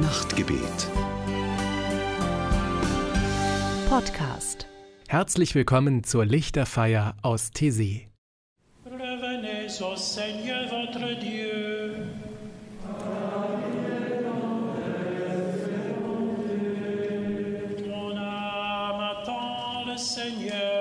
Nachtgebet. Podcast. Herzlich willkommen zur Lichterfeier aus Tessé. Revenez au Seigneur votre Dieu. Mon âme attend le Seigneur.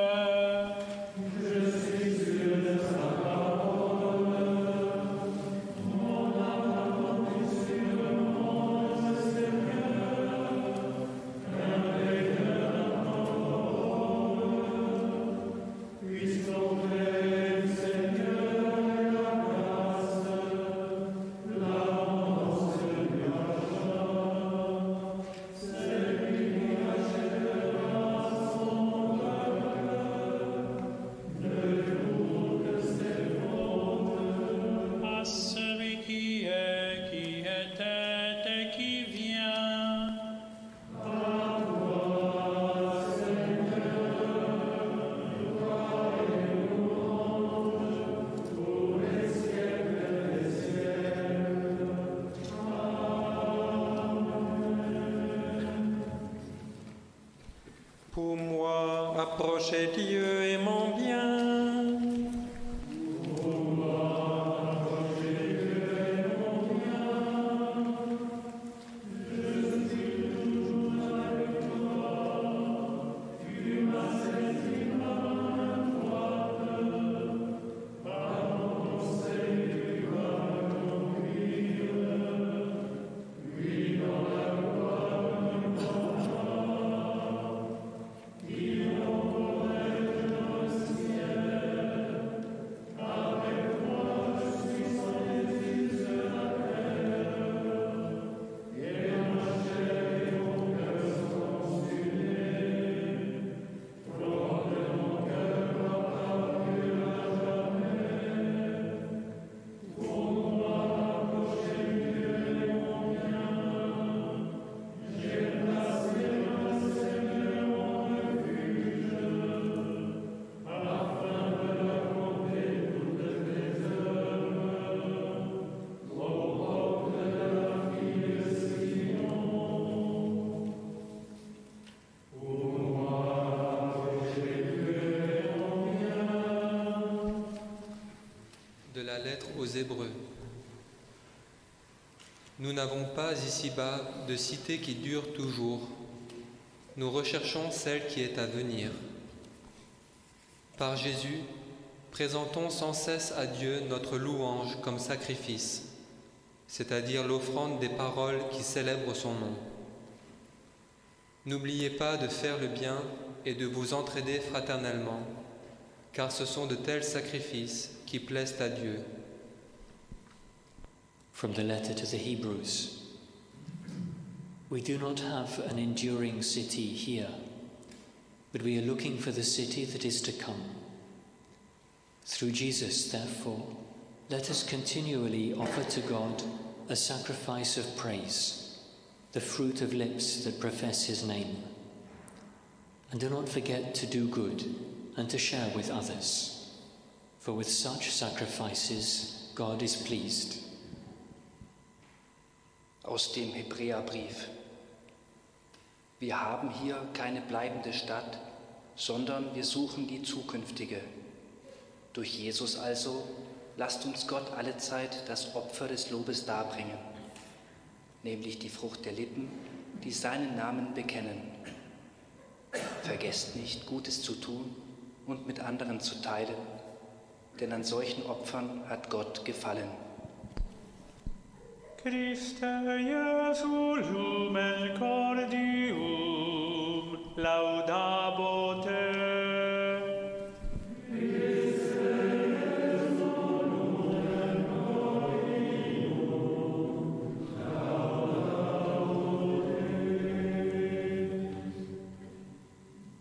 Nous n'avons pas ici-bas de cité qui dure toujours. Nous recherchons celle qui est à venir. Par Jésus, présentons sans cesse à Dieu notre louange comme sacrifice, c'est-à-dire l'offrande des paroles qui célèbrent son nom. N'oubliez pas de faire le bien et de vous entraider fraternellement, car ce sont de tels sacrifices qui plaisent à Dieu. From the letter to the Hebrews. We do not have an enduring city here, but we are looking for the city that is to come. Through Jesus, therefore, let us continually offer to God a sacrifice of praise, the fruit of lips that profess his name. And do not forget to do good and to share with others, for with such sacrifices God is pleased. Aus dem Hebräerbrief. Wir haben hier keine bleibende Stadt, sondern wir suchen die zukünftige. Durch Jesus also lasst uns Gott allezeit das Opfer des Lobes darbringen, nämlich die Frucht der Lippen, die seinen Namen bekennen. Vergesst nicht, Gutes zu tun und mit anderen zu teilen, denn an solchen Opfern hat Gott gefallen. Christe Jesu lumen cordium laudabo te.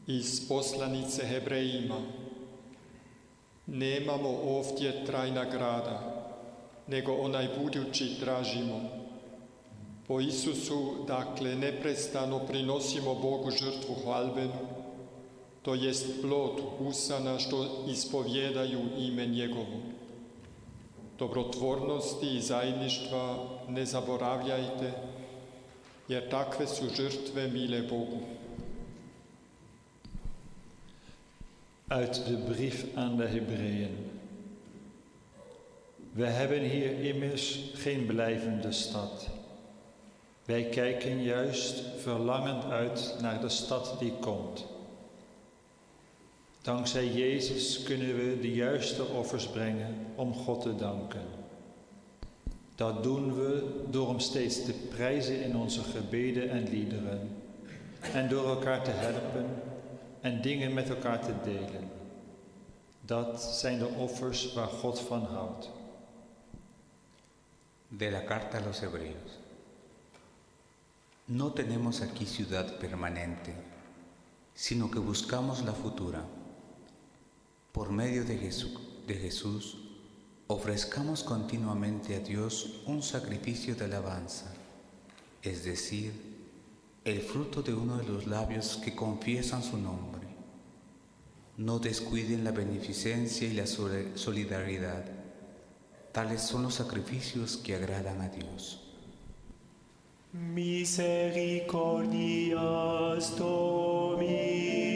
Iz poslanice Hebrejima. Nemamo ovdje trajna grada, nego onaj budući tražimo. Po Isusu, dakle, neprestano prinosimo Bogu žrtvu hvalbenu, to jest plod usana što ispovjedaju ime njegovo. Dobrotvornosti i zajedništva ne zaboravljajte, jer takve su žrtve mile Bogu. Uit de brief aan de Hebreeën. We hebben hier immers geen blijvende stad. Wij kijken juist verlangend uit naar de stad die komt. Dankzij Jezus kunnen we de juiste offers brengen om God te danken. Dat doen we door hem steeds te prijzen in onze gebeden en liederen en door elkaar te helpen en dingen met elkaar te delen. Dat zijn de offers waar God van houdt. De la carta a los Hebreos. No tenemos aquí ciudad permanente, sino que buscamos la futura. Por medio de Jesús, ofrezcamos continuamente a Dios un sacrificio de alabanza, es decir, el fruto de uno de los labios que confiesan su nombre. No descuiden la beneficencia y la solidaridad. Tales son los sacrificios que agradan a Dios. Misericordias Domini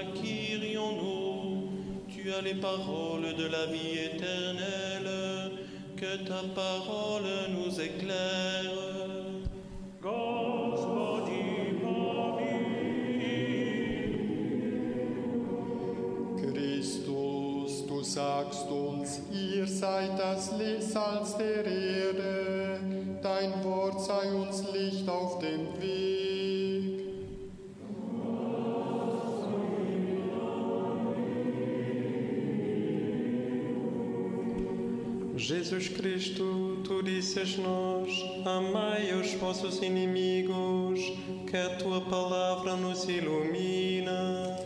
à qui irions-nous Tu as les paroles de la vie éternelle, que ta parole nous éclaire. Christus, du sagst uns, ihr seid das Salz der Erde, Jesus Cristo, tu disseste-nos: Amai os vossos inimigos, que a tua palavra nos ilumina.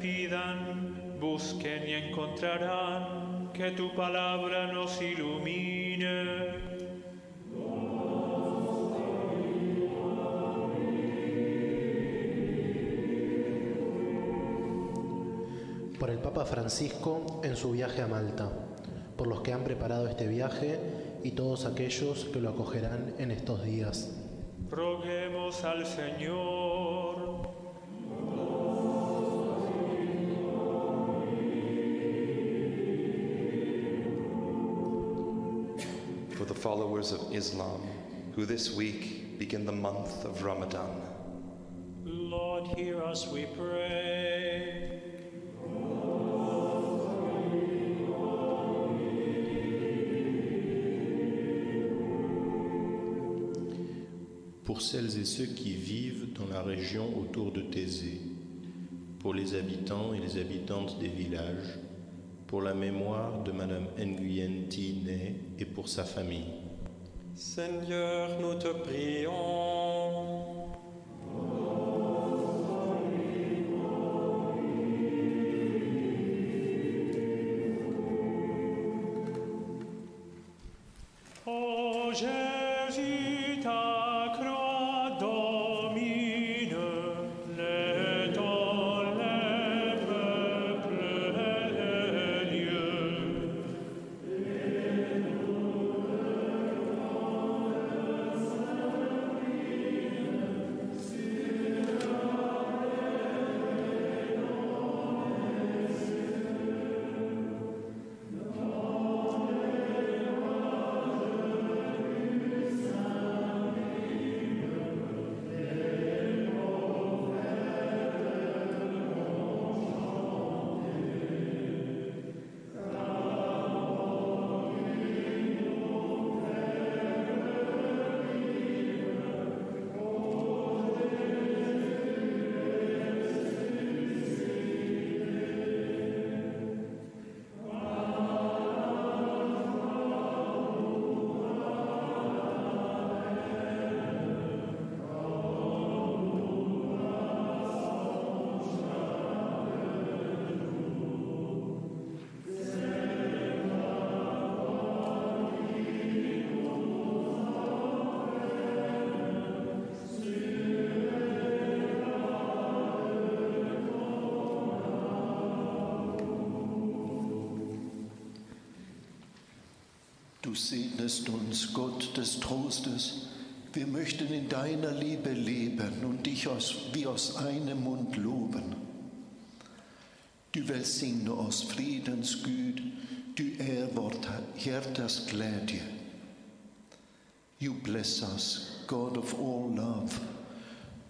Pidan, busquen y encontrarán, que tu palabra nos ilumine. por el Papa Francisco en su viaje a Malta, por los que han preparado este viaje y todos aquellos que lo acogerán en estos días. Roguemos al Señor. For the followers of Islam, who this week begin the month of Ramadan. Lord, hear us, we pray. pour celles et ceux qui vivent dans la région autour de Thésée, pour les habitants et les habitantes des villages, pour la mémoire de Madame Nguyen Thiné et pour sa famille. Seigneur, nous te prions. Du segnest uns, Gott des Trostes. Wir möchten in deiner Liebe leben und dich aus, wie aus einem Mund loben. Du välsigne oss fridens Gud, du är vårt hjärtas glädje. You bless us, God of all love.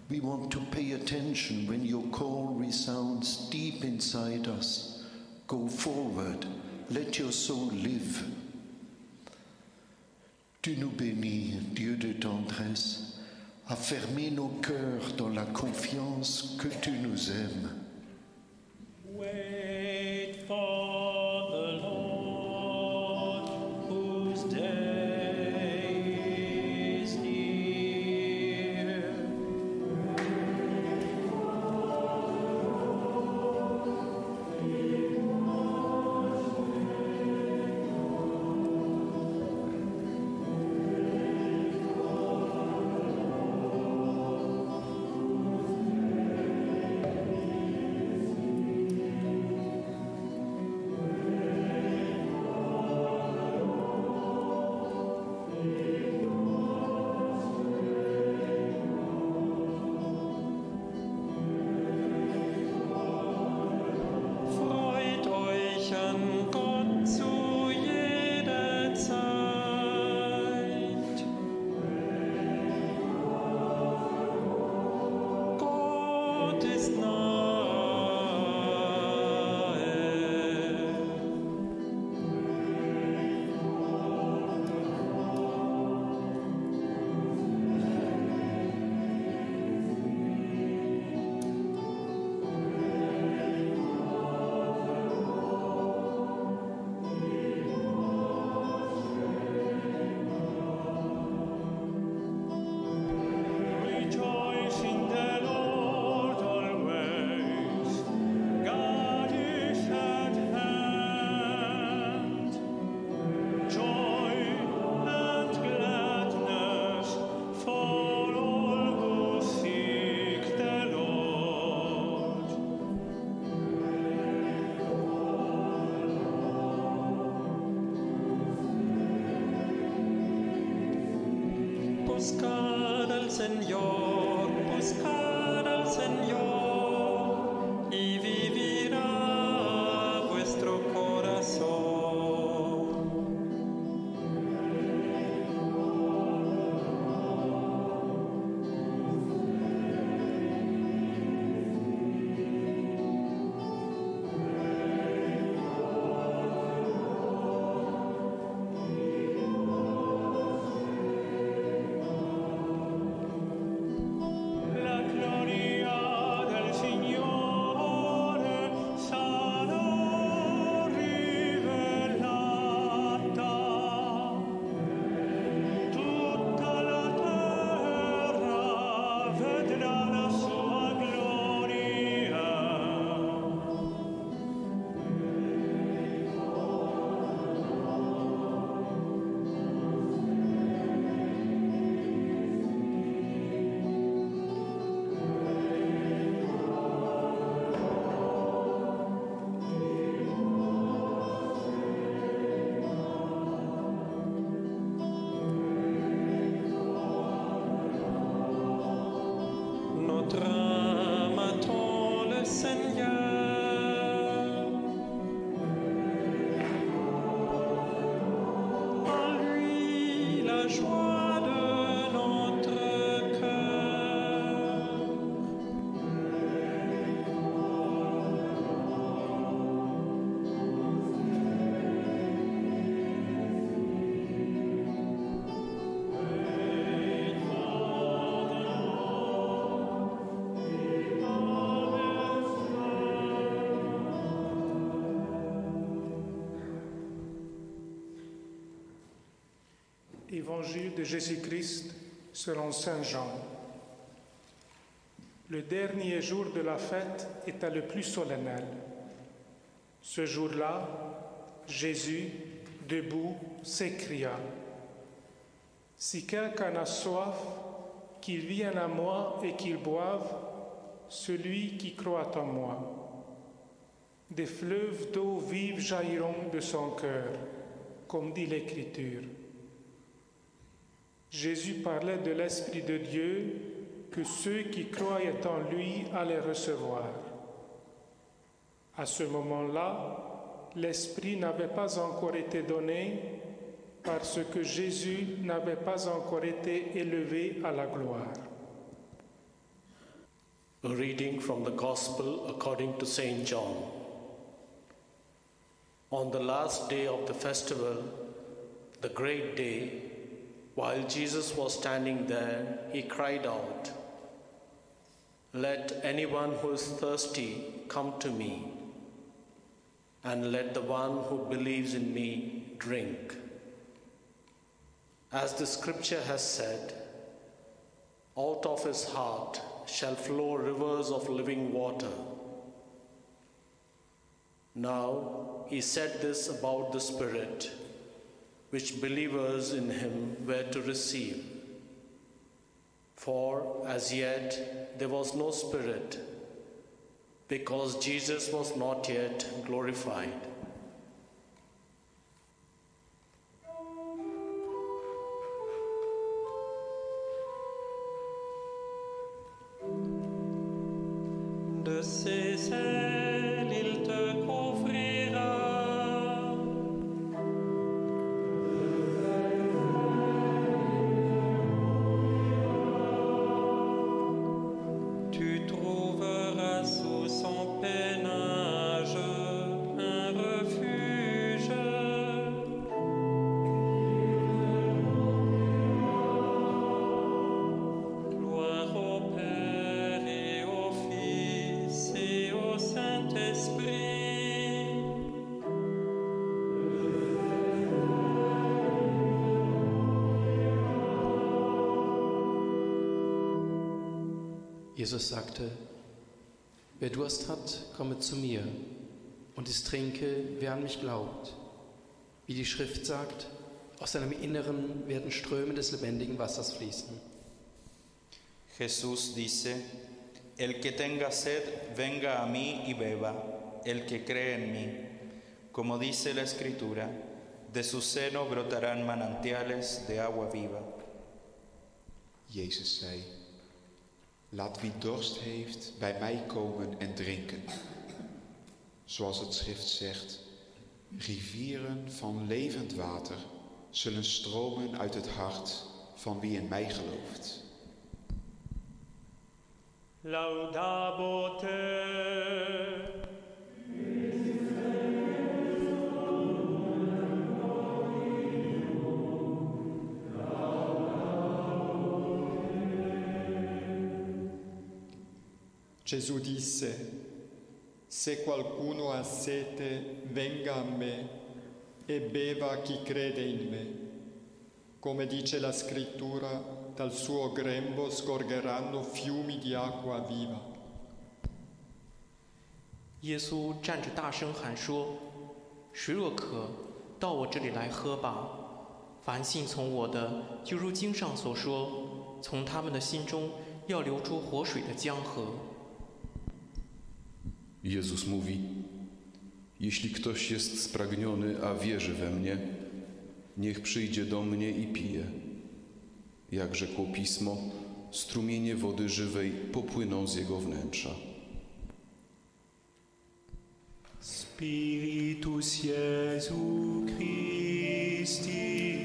We want to pay attention when your call resounds deep inside us. Go forward, let your soul live. Tu nous bénis, Dieu de tendresse, à fermer nos cœurs dans la confiance que tu nous aimes. De Jésus-Christ selon Saint Jean. Le dernier jour de la fête était le plus solennel. Ce jour-là, Jésus, debout, s'écria, Si quelqu'un a soif, qu'il vienne à moi et qu'il boive, celui qui croit en moi. Des fleuves d'eau vive jailliront de son cœur, comme dit l'Écriture. Jésus parlait de l'Esprit de Dieu que ceux qui croyaient en lui allaient recevoir. À ce moment-là, l'Esprit n'avait pas encore été donné parce que Jésus n'avait pas encore été élevé à la gloire. A reading from the Gospel according to St. John. On the last day of the festival, the great day, while Jesus was standing there, he cried out, Let anyone who is thirsty come to me, and let the one who believes in me drink. As the scripture has said, out of his heart shall flow rivers of living water. Now he said this about the Spirit, which believers in him were to receive. For as yet there was no Spirit, because Jesus was not yet glorified. Jesus sagte, wer Durst hat, komme zu mir, und es trinke, wer an mich glaubt. Wie die Schrift sagt, aus seinem Inneren werden Ströme des lebendigen Wassers fließen. Jesús dice, el que tenga sed, venga a mí y beba, el que cree en mí. Como dice la Escritura, de su seno brotarán manantiales de agua viva. Jezus zei: Laat wie dorst heeft bij mij komen en drinken. Zoals het schrift zegt, rivieren van levend water zullen stromen uit het hart van wie in mij gelooft. Laudabo Gesù disse, se qualcuno ha sete, venga a me e beva chi crede in me. Come dice la scrittura, dal suo grembo scorgeranno fiumi di acqua viva. 耶稣站着大声喊说：“谁若渴，到我这里来喝吧。凡信从我的，就如经上所说，从他们的心中要流出活水的江河。” Jezus mówi: Jeśli ktoś jest spragniony, a wierzy we mnie, niech przyjdzie do mnie i pije. Jak rzekło pismo, strumienie wody żywej popłyną z jego wnętrza. Spiritus Jesu Christi,